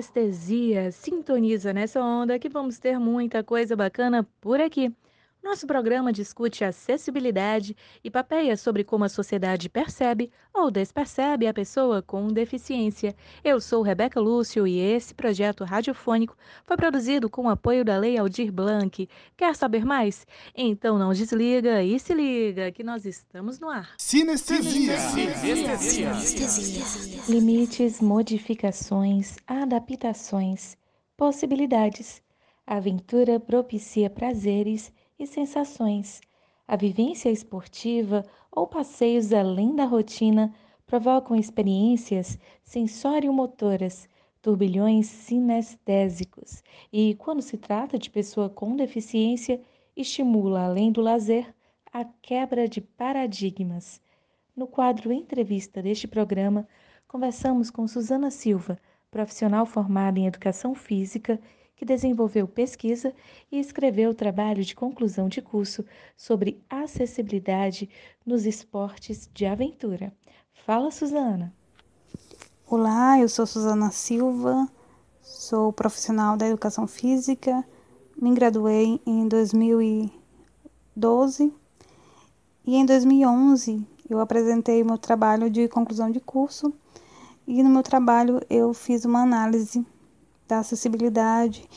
Sinestesia. Sintoniza nessa onda que vamos ter muita coisa bacana por aqui. Nosso programa discute acessibilidade e papeia sobre como a sociedade percebe ou despercebe a pessoa com deficiência. Eu sou Rebeca Lúcio e esse projeto radiofônico foi produzido com o apoio da Lei Aldir Blanc. Quer saber mais? Então não desliga e se liga que nós estamos no ar. Sinestesia. Sinestesia. Sinestesia. Limites, modificações, adaptações, possibilidades. A aventura propicia prazeres e sensações. A vivência esportiva ou passeios além da rotina provocam experiências sensório-motoras, turbilhões sinestésicos e, quando se trata de pessoa com deficiência, estimula, além do lazer, a quebra de paradigmas. No quadro Entrevista deste programa, conversamos com Suzana Silva, profissional formada em Educação Física que desenvolveu pesquisa e escreveu o trabalho de conclusão de curso sobre acessibilidade nos esportes de aventura. Fala, Suzana. Olá, eu sou Suzana Silva, sou profissional da educação física, me graduei em 2012 e em 2011 eu apresentei meu trabalho de conclusão de curso e no meu trabalho eu fiz uma análise da acessibilidade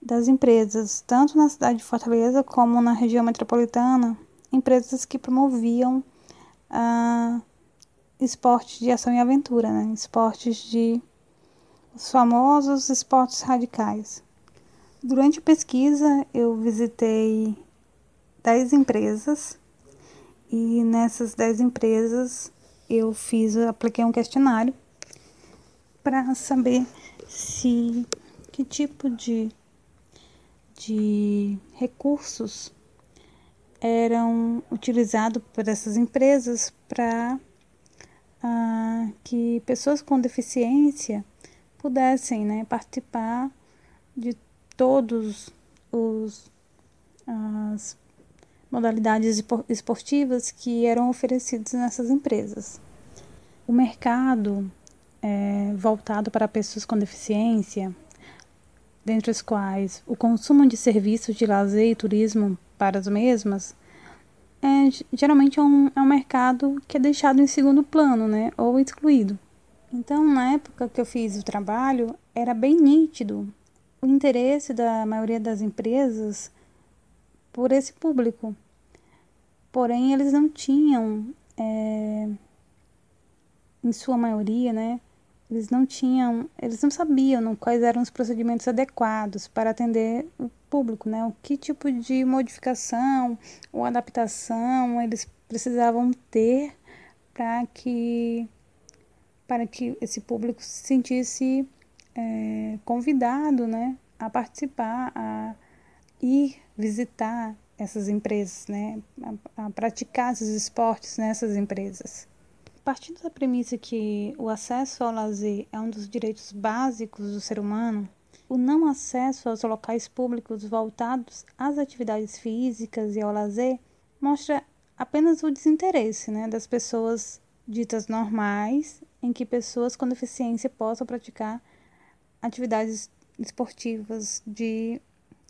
das empresas, tanto na cidade de Fortaleza como na região metropolitana, empresas que promoviam ah, esportes de ação e aventura, né? esportes de os famosos esportes radicais. Durante a pesquisa, eu visitei 10 empresas e nessas 10 empresas eu fiz, apliquei um questionário para saber se que tipo de, de recursos eram utilizados por essas empresas para ah, que pessoas com deficiência pudessem né, participar de todos os as modalidades esportivas que eram oferecidas nessas empresas. O mercado é, voltado para pessoas com deficiência, dentre os quais o consumo de serviços de lazer e turismo para as mesmas, é, geralmente é um, é um mercado que é deixado em segundo plano, né, ou excluído. Então, na época que eu fiz o trabalho, era bem nítido o interesse da maioria das empresas por esse público. Porém, eles não tinham, é, em sua maioria, né, eles não tinham, eles não sabiam não, quais eram os procedimentos adequados para atender o público, né? O que tipo de modificação ou adaptação eles precisavam ter para que para que esse público se sentisse é, convidado, né, a participar, a ir visitar essas empresas, né, a, a praticar esses esportes nessas empresas. Partindo da premissa que o acesso ao lazer é um dos direitos básicos do ser humano, o não acesso aos locais públicos voltados às atividades físicas e ao lazer mostra apenas o desinteresse né, das pessoas ditas normais em que pessoas com deficiência possam praticar atividades esportivas de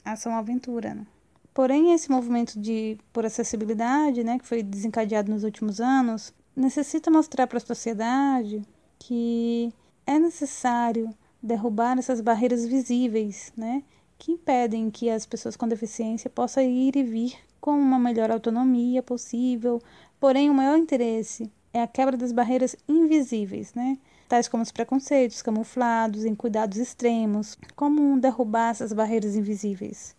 ação-aventura. Né? Porém, esse movimento de por acessibilidade, né, que foi desencadeado nos últimos anos, necessita mostrar para a sociedade que é necessário derrubar essas barreiras visíveis, né, que impedem que as pessoas com deficiência possam ir e vir com uma melhor autonomia possível. Porém, o maior interesse é a quebra das barreiras invisíveis, né, tais como os preconceitos camuflados em cuidados extremos, como derrubar essas barreiras invisíveis.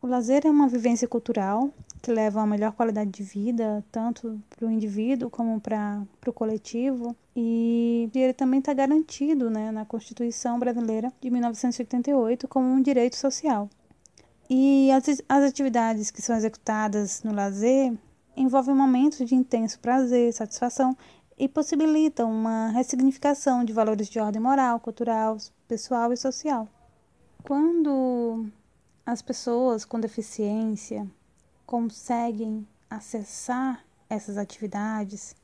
O lazer é uma vivência cultural que leva a melhor qualidade de vida, tanto para o indivíduo como para o coletivo. E ele também está garantido né, na Constituição Brasileira de 1988 como um direito social. E as, as atividades que são executadas no lazer envolvem momentos de intenso prazer, satisfação e possibilitam uma ressignificação de valores de ordem moral, cultural, pessoal e social. Quando as pessoas com deficiência conseguem acessar essas atividades,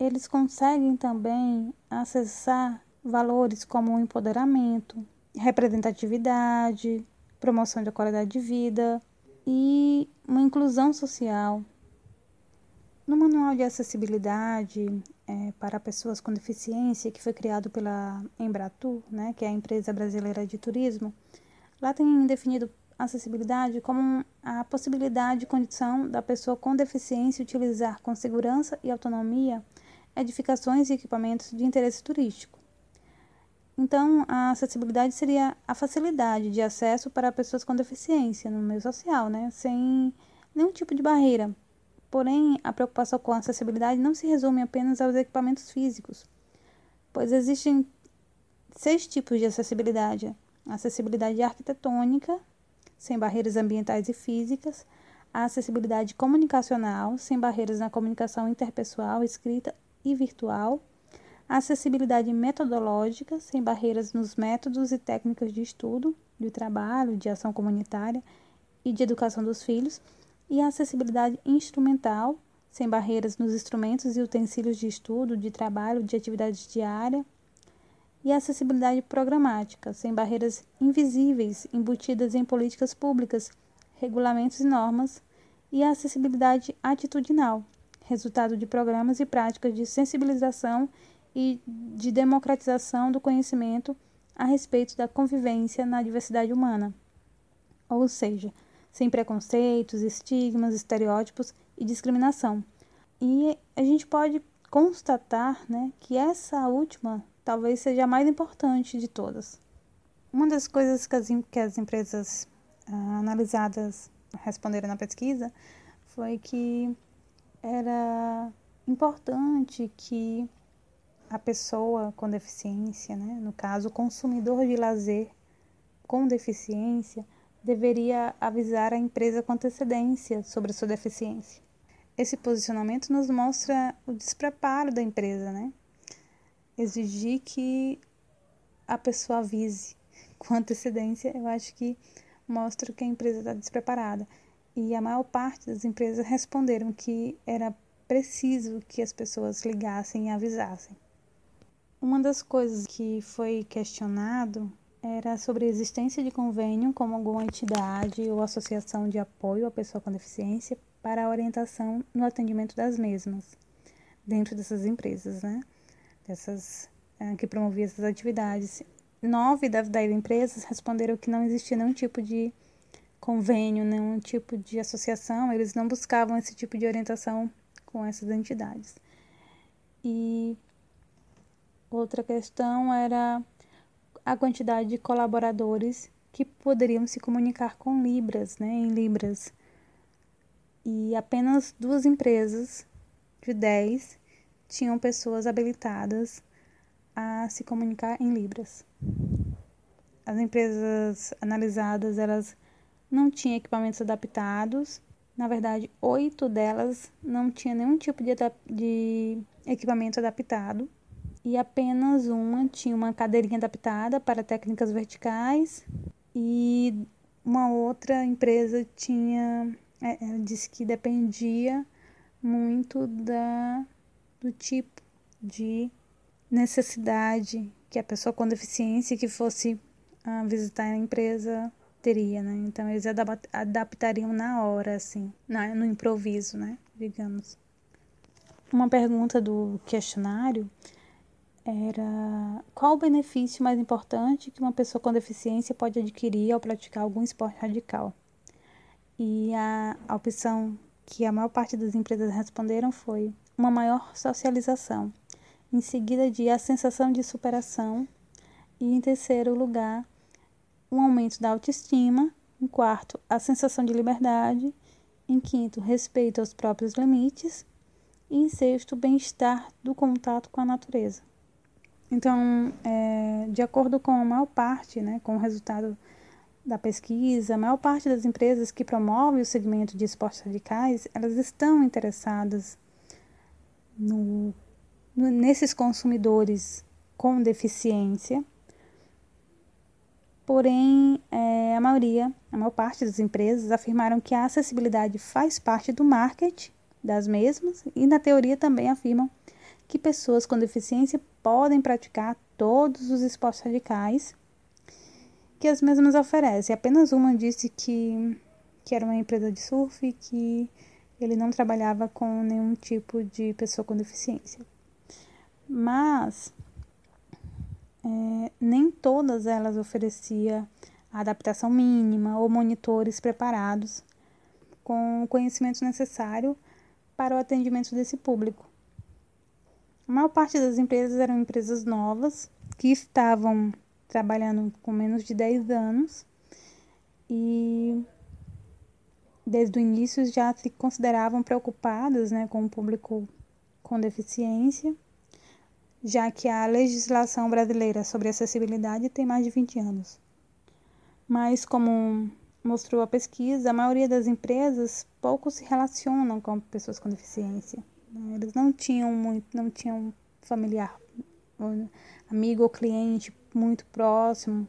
eles conseguem também acessar valores como o empoderamento, representatividade, promoção da qualidade de vida e uma inclusão social. No Manual de Acessibilidade é, para Pessoas com Deficiência, que foi criado pela Embratur, né, que é a empresa brasileira de turismo, lá tem definido acessibilidade como a possibilidade e condição da pessoa com deficiência utilizar com segurança e autonomia edificações e equipamentos de interesse turístico. Então, a acessibilidade seria a facilidade de acesso para pessoas com deficiência no meio social, né? sem nenhum tipo de barreira. Porém, a preocupação com a acessibilidade não se resume apenas aos equipamentos físicos, pois existem seis tipos de acessibilidade: acessibilidade arquitetônica, sem barreiras ambientais e físicas, a acessibilidade comunicacional, sem barreiras na comunicação interpessoal, escrita e virtual, a acessibilidade metodológica, sem barreiras nos métodos e técnicas de estudo, de trabalho, de ação comunitária e de educação dos filhos, e a acessibilidade instrumental, sem barreiras nos instrumentos e utensílios de estudo, de trabalho, de atividades diária, e acessibilidade programática, sem barreiras invisíveis embutidas em políticas públicas, regulamentos e normas, e a acessibilidade atitudinal, resultado de programas e práticas de sensibilização e de democratização do conhecimento a respeito da convivência na diversidade humana. Ou seja, sem preconceitos, estigmas, estereótipos e discriminação. E a gente pode constatar né, que essa última talvez seja a mais importante de todas. Uma das coisas que as, que as empresas ah, analisadas responderam na pesquisa foi que era importante que a pessoa com deficiência, né, no caso, o consumidor de lazer com deficiência, deveria avisar a empresa com antecedência sobre sua deficiência. Esse posicionamento nos mostra o despreparo da empresa, né? Exigir que a pessoa avise com antecedência, eu acho que mostra que a empresa está despreparada. E a maior parte das empresas responderam que era preciso que as pessoas ligassem e avisassem. Uma das coisas que foi questionado era sobre a existência de convênio com alguma entidade ou associação de apoio à pessoa com deficiência para a orientação no atendimento das mesmas, dentro dessas empresas, né? Dessas é, que promoviam essas atividades. Nove das dez empresas responderam que não existia nenhum tipo de convênio, nenhum tipo de associação, eles não buscavam esse tipo de orientação com essas entidades. E Outra questão era a quantidade de colaboradores que poderiam se comunicar com Libras, né, em Libras. E apenas duas empresas de 10 tinham pessoas habilitadas a se comunicar em Libras. As empresas analisadas, elas não tinham equipamentos adaptados. Na verdade, oito delas não tinham nenhum tipo de, de equipamento adaptado e apenas uma tinha uma cadeirinha adaptada para técnicas verticais e uma outra empresa tinha é, ela disse que dependia muito da do tipo de necessidade que a pessoa com deficiência que fosse uh, visitar a empresa teria, né? Então eles adaptariam na hora, assim, no improviso, né? Digamos. Uma pergunta do questionário era qual o benefício mais importante que uma pessoa com deficiência pode adquirir ao praticar algum esporte radical. E a opção que a maior parte das empresas responderam foi uma maior socialização, em seguida de a sensação de superação. E em terceiro lugar um aumento da autoestima, em quarto a sensação de liberdade, em quinto respeito aos próprios limites. E em sexto bem-estar do contato com a natureza. Então, é, de acordo com a maior parte, né, com o resultado da pesquisa, a maior parte das empresas que promovem o segmento de esportes radicais, elas estão interessadas no, nesses consumidores com deficiência. Porém, é, a maioria, a maior parte das empresas afirmaram que a acessibilidade faz parte do marketing das mesmas e, na teoria, também afirmam que pessoas com deficiência podem praticar todos os esportes radicais que as mesmas oferecem. Apenas uma disse que, que era uma empresa de surf que ele não trabalhava com nenhum tipo de pessoa com deficiência. Mas é, nem todas elas ofereciam a adaptação mínima ou monitores preparados com o conhecimento necessário para o atendimento desse público. A maior parte das empresas eram empresas novas que estavam trabalhando com menos de 10 anos e desde o início já se consideravam preocupadas né, com o público com deficiência, já que a legislação brasileira sobre acessibilidade tem mais de 20 anos. Mas, como mostrou a pesquisa, a maioria das empresas pouco se relacionam com pessoas com deficiência. Né? Eles não tinham muito, não tinham familiar, amigo ou cliente muito próximo.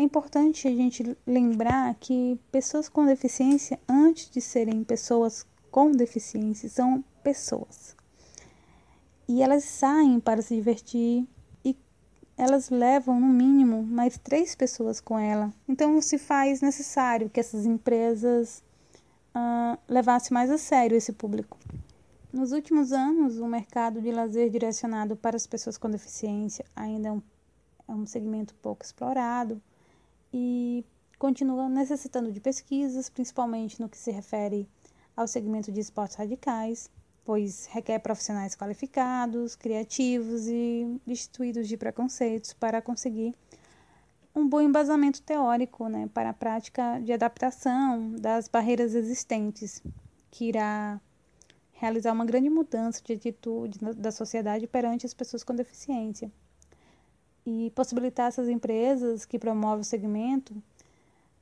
É importante a gente lembrar que pessoas com deficiência, antes de serem pessoas com deficiência, são pessoas. E elas saem para se divertir e elas levam, no mínimo, mais três pessoas com ela. Então, se faz necessário que essas empresas uh, levassem mais a sério esse público. Nos últimos anos, o mercado de lazer direcionado para as pessoas com deficiência ainda é um, é um segmento pouco explorado e continua necessitando de pesquisas, principalmente no que se refere ao segmento de esportes radicais, pois requer profissionais qualificados, criativos e destituídos de preconceitos para conseguir um bom embasamento teórico né, para a prática de adaptação das barreiras existentes, que irá realizar uma grande mudança de atitude da sociedade perante as pessoas com deficiência e possibilitar essas empresas que promovem o segmento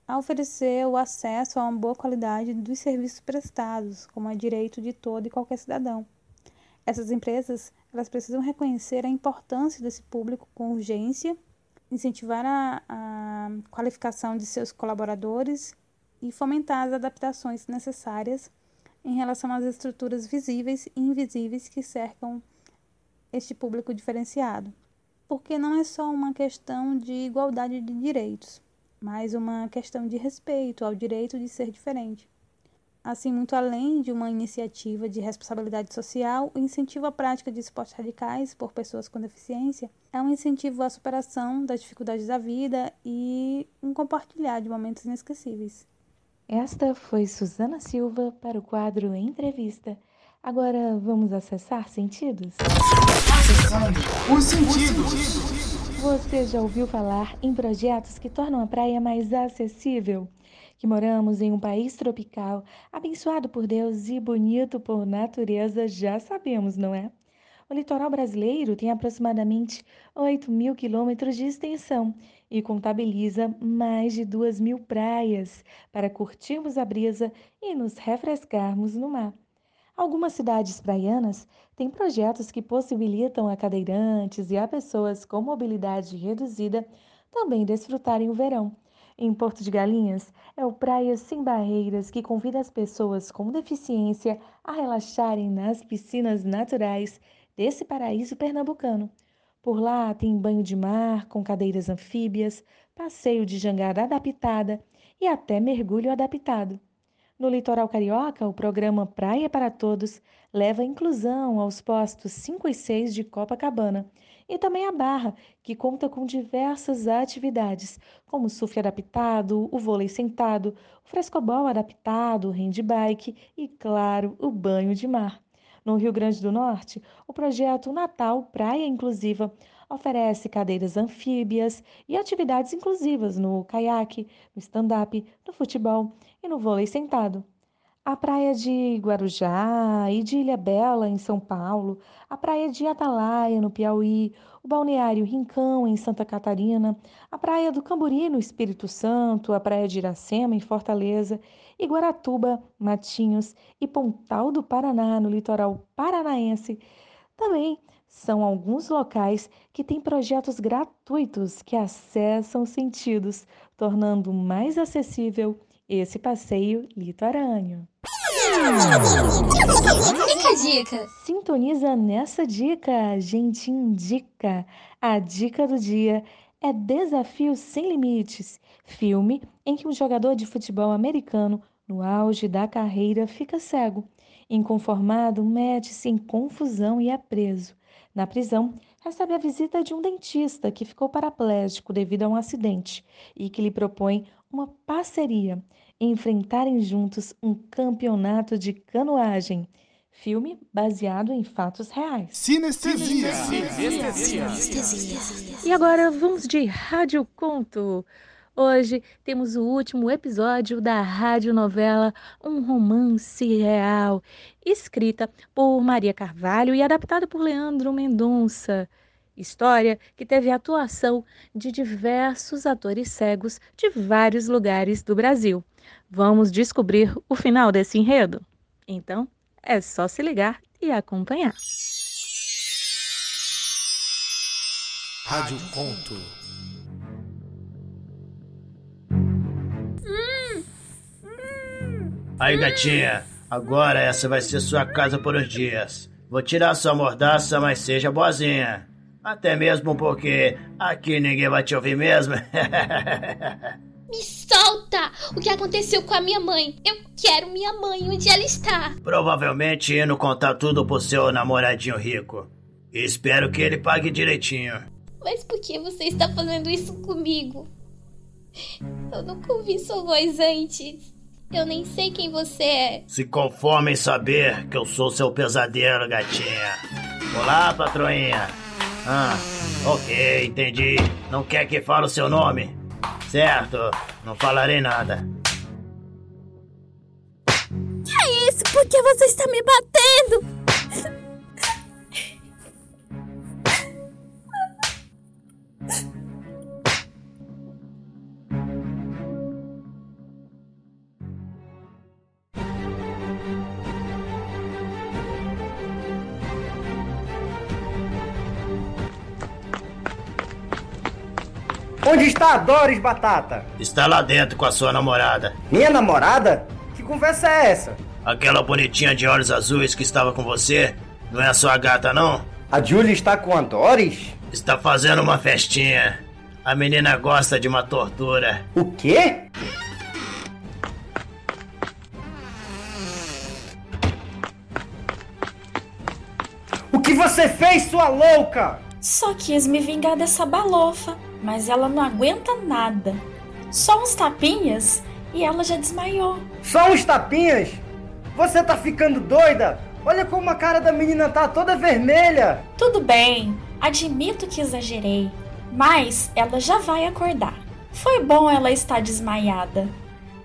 a oferecer o acesso a uma boa qualidade dos serviços prestados, como é direito de todo e qualquer cidadão. Essas empresas elas precisam reconhecer a importância desse público com urgência, incentivar a, a qualificação de seus colaboradores e fomentar as adaptações necessárias em relação às estruturas visíveis e invisíveis que cercam este público diferenciado. Porque não é só uma questão de igualdade de direitos, mas uma questão de respeito ao direito de ser diferente. Assim, muito além de uma iniciativa de responsabilidade social, o incentivo à prática de esportes radicais por pessoas com deficiência é um incentivo à superação das dificuldades da vida e um compartilhar de momentos inesquecíveis. Esta foi Suzana Silva para o quadro Entrevista. Agora vamos acessar sentidos? Acessando os sentidos. Você já ouviu falar em projetos que tornam a praia mais acessível? Que moramos em um país tropical, abençoado por Deus e bonito por natureza, já sabemos, não é? O litoral brasileiro tem aproximadamente 8 mil quilômetros de extensão e contabiliza mais de 2 mil praias para curtirmos a brisa e nos refrescarmos no mar. Algumas cidades praianas têm projetos que possibilitam a cadeirantes e a pessoas com mobilidade reduzida também desfrutarem o verão. Em Porto de Galinhas, é o Praia Sem Barreiras que convida as pessoas com deficiência a relaxarem nas piscinas naturais desse paraíso pernambucano. Por lá tem banho de mar com cadeiras anfíbias, passeio de jangada adaptada e até mergulho adaptado. No litoral carioca, o programa Praia para Todos leva inclusão aos postos 5 e 6 de Copacabana e também a Barra, que conta com diversas atividades, como surf adaptado, o vôlei sentado, o frescobol adaptado, o handbike e, claro, o banho de mar. No Rio Grande do Norte, o projeto Natal Praia Inclusiva oferece cadeiras anfíbias e atividades inclusivas no caiaque, no stand-up, no futebol e no vôlei sentado. A praia de Guarujá e de Ilha Bela, em São Paulo, a praia de Atalaia, no Piauí, o balneário Rincão, em Santa Catarina, a praia do Camburi, no Espírito Santo, a praia de Iracema, em Fortaleza, e Guaratuba, Matinhos e Pontal do Paraná, no litoral paranaense. Também são alguns locais que têm projetos gratuitos que acessam os sentidos, tornando mais acessível esse passeio litorâneo. Fica a dica. Sintoniza nessa dica. A gente indica. A dica do dia é Desafio Sem Limites, filme em que um jogador de futebol americano, no auge da carreira, fica cego. Inconformado, mete-se em confusão e é preso. Na prisão, recebe a visita de um dentista que ficou paraplégico devido a um acidente e que lhe propõe uma parceria, enfrentarem juntos um campeonato de canoagem. Filme baseado em fatos reais. Sinestesia. E agora vamos de Rádio Conto. Hoje temos o último episódio da radionovela Um Romance Real, escrita por Maria Carvalho e adaptada por Leandro Mendonça. História que teve a atuação de diversos atores cegos de vários lugares do Brasil. Vamos descobrir o final desse enredo? Então, é só se ligar e acompanhar. Rádio Conto. Aí, gatinha, agora essa vai ser sua casa por uns dias. Vou tirar sua mordaça, mas seja boazinha. Até mesmo porque aqui ninguém vai te ouvir mesmo. Me solta! O que aconteceu com a minha mãe? Eu quero minha mãe, onde ela está? Provavelmente indo contar tudo pro seu namoradinho rico. Espero que ele pague direitinho. Mas por que você está fazendo isso comigo? Eu nunca ouvi sua voz antes. Eu nem sei quem você é. Se conforme em saber que eu sou seu pesadelo, gatinha. Olá, patroinha. Ah, ok, entendi. Não quer que fale o seu nome? Certo, não falarei nada. Que é isso? Por que você está me batendo? Onde está a Doris Batata? Está lá dentro com a sua namorada. Minha namorada? Que conversa é essa? Aquela bonitinha de olhos azuis que estava com você, não é a sua gata, não? A Julie está com a Doris? Está fazendo uma festinha. A menina gosta de uma tortura. O quê? O que você fez, sua louca? Só quis me vingar dessa balofa, mas ela não aguenta nada. Só uns tapinhas e ela já desmaiou. Só uns tapinhas? Você tá ficando doida? Olha como a cara da menina tá toda vermelha. Tudo bem, admito que exagerei, mas ela já vai acordar. Foi bom ela estar desmaiada.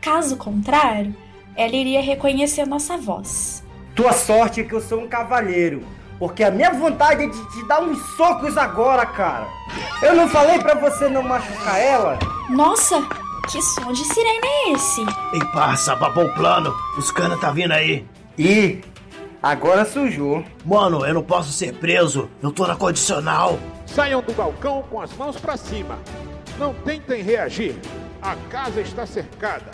Caso contrário, ela iria reconhecer nossa voz. Tua sorte é que eu sou um cavalheiro. Porque a minha vontade é de te dar uns socos agora, cara. Eu não falei pra você não machucar ela? Nossa, que som de sirene é esse? Ei, parça, babou o plano. Os cana tá vindo aí. Ih, agora sujou. Mano, eu não posso ser preso. Eu tô na condicional. Saiam do balcão com as mãos pra cima. Não tentem reagir. A casa está cercada.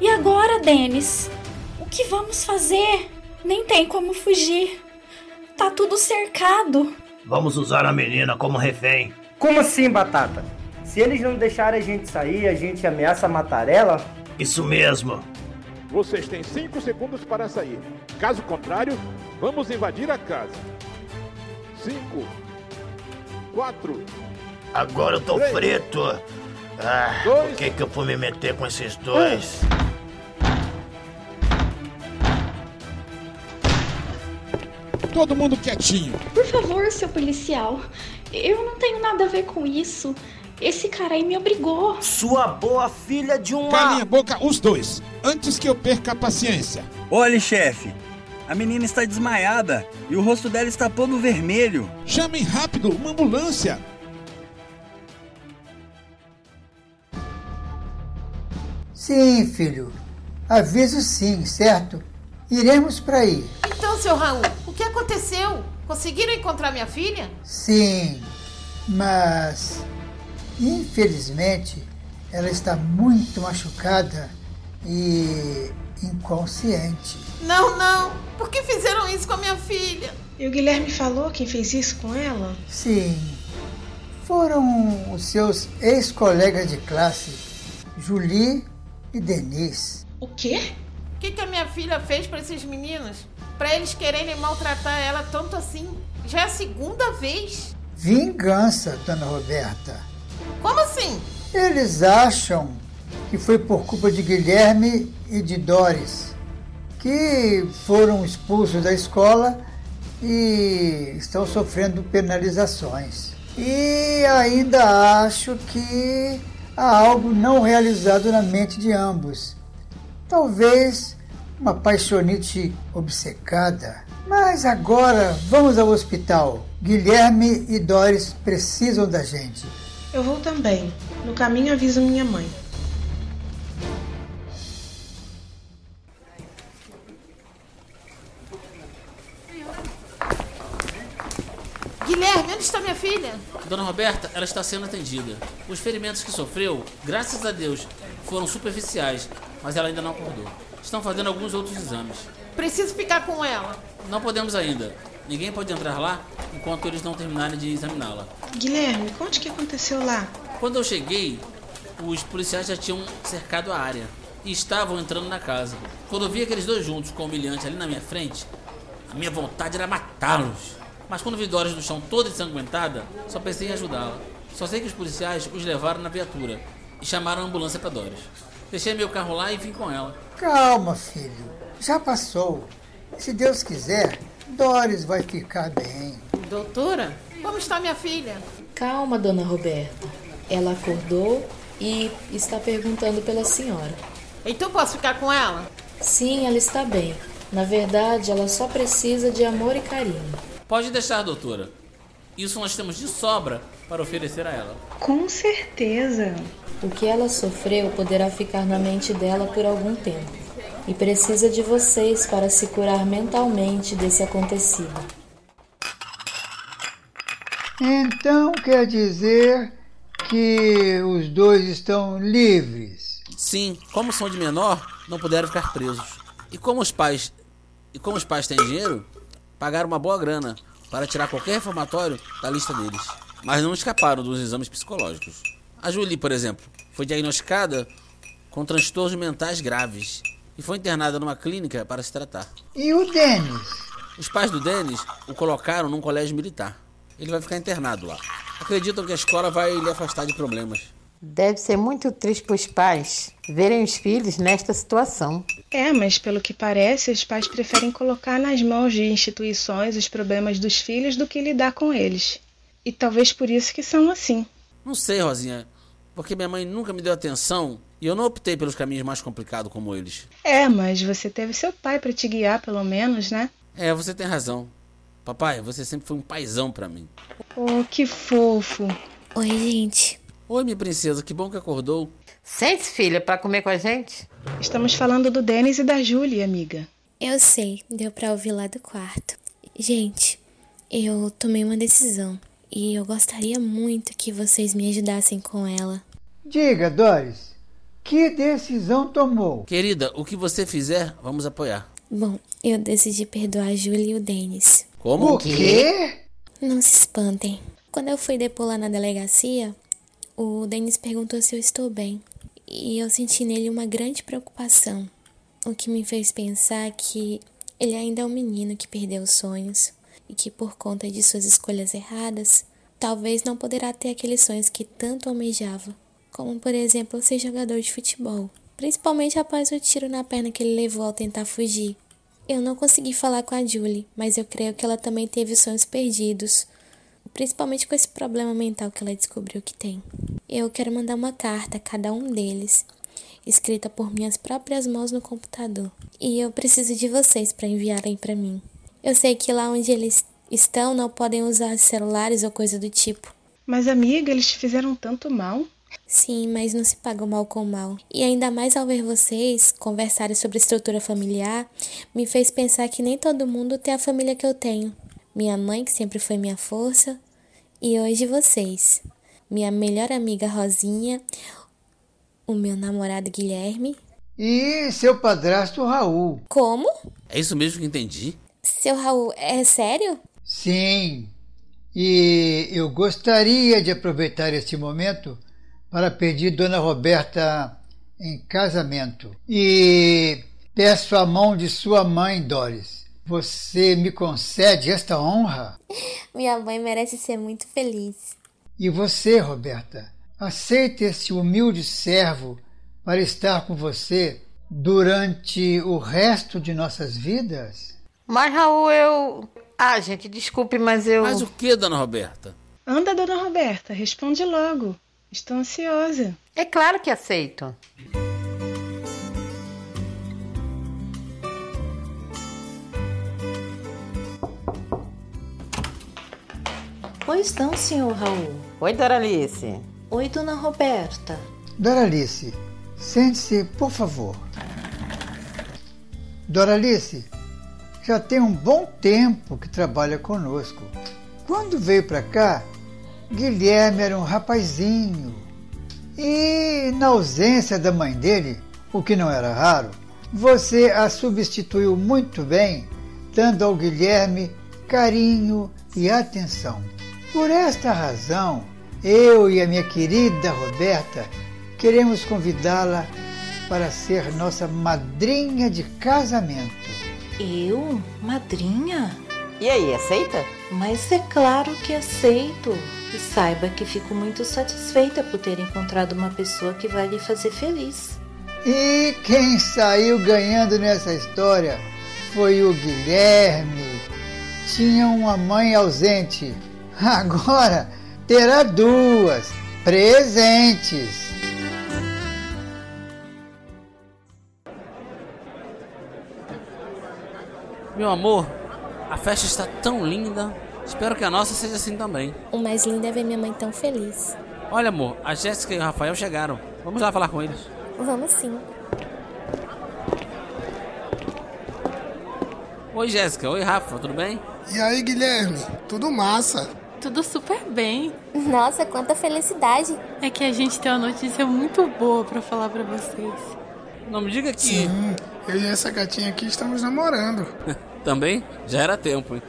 E agora, Denis? O que vamos fazer? Nem tem como fugir. Tá tudo cercado. Vamos usar a menina como refém. Como assim, Batata? Se eles não deixarem a gente sair, a gente ameaça matar ela? Isso mesmo. Vocês têm cinco segundos para sair. Caso contrário, vamos invadir a casa. Cinco. Quatro. Agora eu tô Três. frito. Ah, Dois. por que que eu fui me meter com esses dois? Todo mundo quietinho. Por favor, seu policial. Eu não tenho nada a ver com isso. Esse cara aí me obrigou. Sua boa filha de uma. Calem a boca os dois, antes que eu perca a paciência. Olhe, chefe. A menina está desmaiada e o rosto dela está todo vermelho. Chamem rápido uma ambulância. Sim, filho. Aviso sim, certo? Iremos para aí. Seu Raul, o que aconteceu? Conseguiram encontrar minha filha? Sim, mas infelizmente ela está muito machucada e inconsciente. Não, não. Por que fizeram isso com a minha filha? E o Guilherme falou quem fez isso com ela? Sim. Foram os seus ex-colegas de classe, Julie e Denise. O quê? O que, que a minha filha fez para esses meninos? Para eles quererem maltratar ela tanto assim? Já é a segunda vez. Vingança, dona Roberta. Como assim? Eles acham que foi por culpa de Guilherme e de Doris, que foram expulsos da escola e estão sofrendo penalizações. E ainda acho que há algo não realizado na mente de ambos. Talvez uma paixonite obcecada. Mas agora vamos ao hospital. Guilherme e Doris precisam da gente. Eu vou também. No caminho aviso minha mãe. Guilherme, onde está minha filha? Dona Roberta, ela está sendo atendida. Os ferimentos que sofreu, graças a Deus, foram superficiais, mas ela ainda não acordou. Estão fazendo alguns outros exames. Preciso ficar com ela. Não podemos ainda. Ninguém pode entrar lá enquanto eles não terminarem de examiná-la. Guilherme, conte o que aconteceu lá. Quando eu cheguei, os policiais já tinham cercado a área e estavam entrando na casa. Quando eu vi aqueles dois juntos com o humilhante ali na minha frente, a minha vontade era matá-los. Mas quando vi Doris no chão toda ensanguentada, só pensei em ajudá-la. Só sei que os policiais os levaram na viatura e chamaram a ambulância para Doris. Deixei meu carro lá e vim com ela. Calma, filho. Já passou. Se Deus quiser, Doris vai ficar bem. Doutora, como está minha filha? Calma, dona Roberta. Ela acordou e está perguntando pela senhora. Então posso ficar com ela? Sim, ela está bem. Na verdade, ela só precisa de amor e carinho. Pode deixar, doutora. Isso nós temos de sobra para oferecer a ela. Com certeza. O que ela sofreu poderá ficar na mente dela por algum tempo. E precisa de vocês para se curar mentalmente desse acontecido. Então quer dizer que os dois estão livres? Sim, como são de menor, não puderam ficar presos. E como os pais, e como os pais têm dinheiro, pagaram uma boa grana para tirar qualquer reformatório da lista deles. Mas não escaparam dos exames psicológicos. A Julie, por exemplo, foi diagnosticada com transtornos mentais graves e foi internada numa clínica para se tratar. E o Denis? Os pais do Denis o colocaram num colégio militar. Ele vai ficar internado lá. Acreditam que a escola vai lhe afastar de problemas. Deve ser muito triste para os pais verem os filhos nesta situação. É, mas pelo que parece, os pais preferem colocar nas mãos de instituições os problemas dos filhos do que lidar com eles. E talvez por isso que são assim. Não sei, Rosinha, porque minha mãe nunca me deu atenção e eu não optei pelos caminhos mais complicados como eles. É, mas você teve seu pai para te guiar, pelo menos, né? É, você tem razão. Papai, você sempre foi um paizão para mim. Oh, que fofo. Oi, gente. Oi, minha princesa, que bom que acordou. Sente-se, filha, para comer com a gente? Estamos falando do Denis e da Julie, amiga. Eu sei, deu para ouvir lá do quarto. Gente, eu tomei uma decisão e eu gostaria muito que vocês me ajudassem com ela. Diga, Doris, que decisão tomou? Querida, o que você fizer, vamos apoiar. Bom, eu decidi perdoar a Julie e o Denis. Como? O quê? Não se espantem. Quando eu fui depor lá na delegacia, o Denis perguntou se eu estou bem. E eu senti nele uma grande preocupação, o que me fez pensar que ele ainda é um menino que perdeu os sonhos e que, por conta de suas escolhas erradas, talvez não poderá ter aqueles sonhos que tanto almejava, como, por exemplo, ser jogador de futebol, principalmente após o tiro na perna que ele levou ao tentar fugir. Eu não consegui falar com a Julie, mas eu creio que ela também teve sonhos perdidos, principalmente com esse problema mental que ela descobriu que tem. Eu quero mandar uma carta a cada um deles, escrita por minhas próprias mãos no computador. E eu preciso de vocês para enviarem para mim. Eu sei que lá onde eles estão não podem usar celulares ou coisa do tipo. Mas, amiga, eles te fizeram tanto mal. Sim, mas não se paga o mal com o mal. E ainda mais ao ver vocês conversarem sobre estrutura familiar, me fez pensar que nem todo mundo tem a família que eu tenho. Minha mãe, que sempre foi minha força, e hoje vocês. Minha melhor amiga Rosinha, o meu namorado Guilherme. e seu padrasto Raul. Como? É isso mesmo que entendi. Seu Raul, é sério? Sim. E eu gostaria de aproveitar este momento para pedir Dona Roberta em casamento. E peço a mão de sua mãe, Doris. Você me concede esta honra? Minha mãe merece ser muito feliz. E você, Roberta, aceita esse humilde servo para estar com você durante o resto de nossas vidas? Mas, Raul, eu. Ah, gente, desculpe, mas eu. Mas o que, dona Roberta? Anda, dona Roberta, responde logo. Estou ansiosa. É claro que aceito. Pois não, senhor Raul. Oi, Doralice. Oi, dona Roberta. Doralice, sente-se, por favor. Doralice, já tem um bom tempo que trabalha conosco. Quando veio para cá, Guilherme era um rapazinho. E, na ausência da mãe dele, o que não era raro, você a substituiu muito bem, dando ao Guilherme carinho e atenção. Por esta razão, eu e a minha querida Roberta queremos convidá-la para ser nossa madrinha de casamento. Eu? Madrinha? E aí, aceita? Mas é claro que aceito. E saiba que fico muito satisfeita por ter encontrado uma pessoa que vai lhe fazer feliz. E quem saiu ganhando nessa história foi o Guilherme. Tinha uma mãe ausente. Agora terá duas presentes. Meu amor, a festa está tão linda. Espero que a nossa seja assim também. O mais lindo é ver minha mãe tão feliz. Olha, amor, a Jéssica e o Rafael chegaram. Vamos lá falar com eles. Vamos sim. Oi, Jéssica. Oi, Rafa. Tudo bem? E aí, Guilherme? Tudo massa? Tudo super bem. Nossa, quanta felicidade. É que a gente tem uma notícia muito boa para falar para vocês. Não me diga que. Sim, eu e essa gatinha aqui estamos namorando. Também? Já era tempo, hein?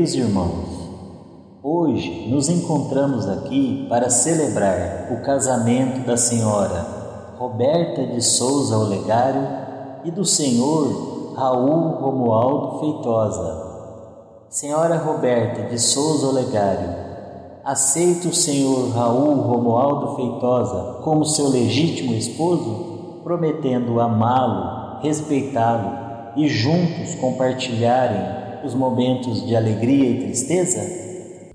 Queridos irmãos, hoje nos encontramos aqui para celebrar o casamento da senhora Roberta de Souza Olegário e do senhor Raul Romualdo Feitosa. Senhora Roberta de Souza Olegário, aceita o senhor Raul Romualdo Feitosa como seu legítimo esposo, prometendo amá-lo, respeitá-lo e juntos compartilharem os momentos de alegria e tristeza?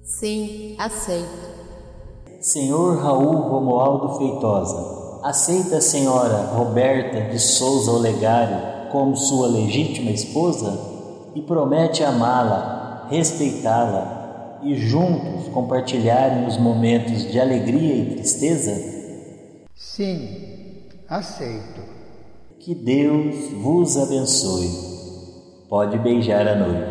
Sim, aceito. Senhor Raul Romualdo Feitosa, aceita a senhora Roberta de Souza Olegário como sua legítima esposa e promete amá-la, respeitá-la e juntos compartilharem os momentos de alegria e tristeza? Sim, aceito. Que Deus vos abençoe. Pode beijar a noiva.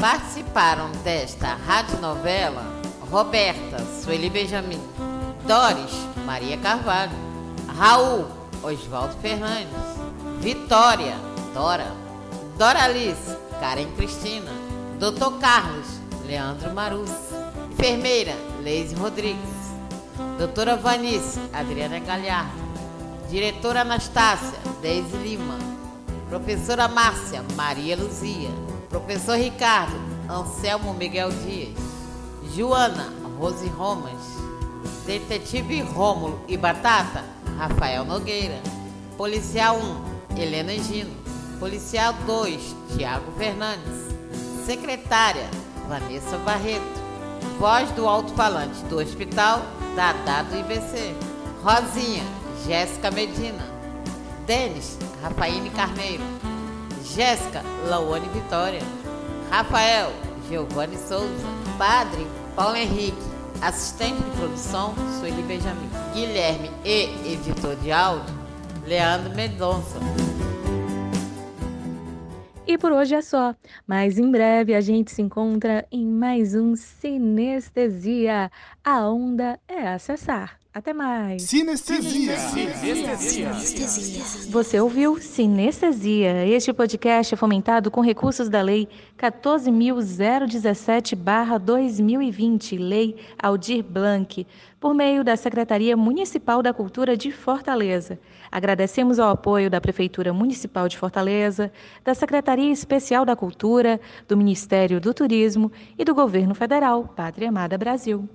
Participaram desta radionovela Roberta, Sueli Benjamin, Doris, Maria Carvalho, Raul, Oswaldo Fernandes, Vitória, Dora, Doralice, Karen Cristina, Dr. Carlos, Leandro Marus, Enfermeira, Leise Rodrigues, Doutora Vanice, Adriana Galhardo, Diretora Anastácia, Deise Lima, Professora Márcia, Maria Luzia, Professor Ricardo, Anselmo Miguel Dias, Joana, Rose Romas, Detetive Rômulo e Batata, Rafael Nogueira, Policial 1, Helena Gino, Policial 2, Tiago Fernandes, Secretária, Vanessa Barreto, Voz do alto-falante do Hospital, Dadá do IBC, Rosinha, Jéssica Medina, Denis, Rafaine Carneiro, Jéssica, Laone Vitória, Rafael, Giovanni Souza, Padre, Paulo Henrique, assistente de produção, Sueli Benjamin, Guilherme e editor de áudio, Leandro Mendonça. E por hoje é só, mas em breve a gente se encontra em mais um Sinestesia. A onda é acessar. Até mais. Sinestesia. Sinestesia. Você ouviu Sinestesia. Este podcast é fomentado com recursos da Lei 14.017-2020, Lei Aldir Blanc, por meio da Secretaria Municipal da Cultura de Fortaleza. Agradecemos ao apoio da Prefeitura Municipal de Fortaleza, da Secretaria Especial da Cultura, do Ministério do Turismo e do Governo Federal, Pátria Amada Brasil.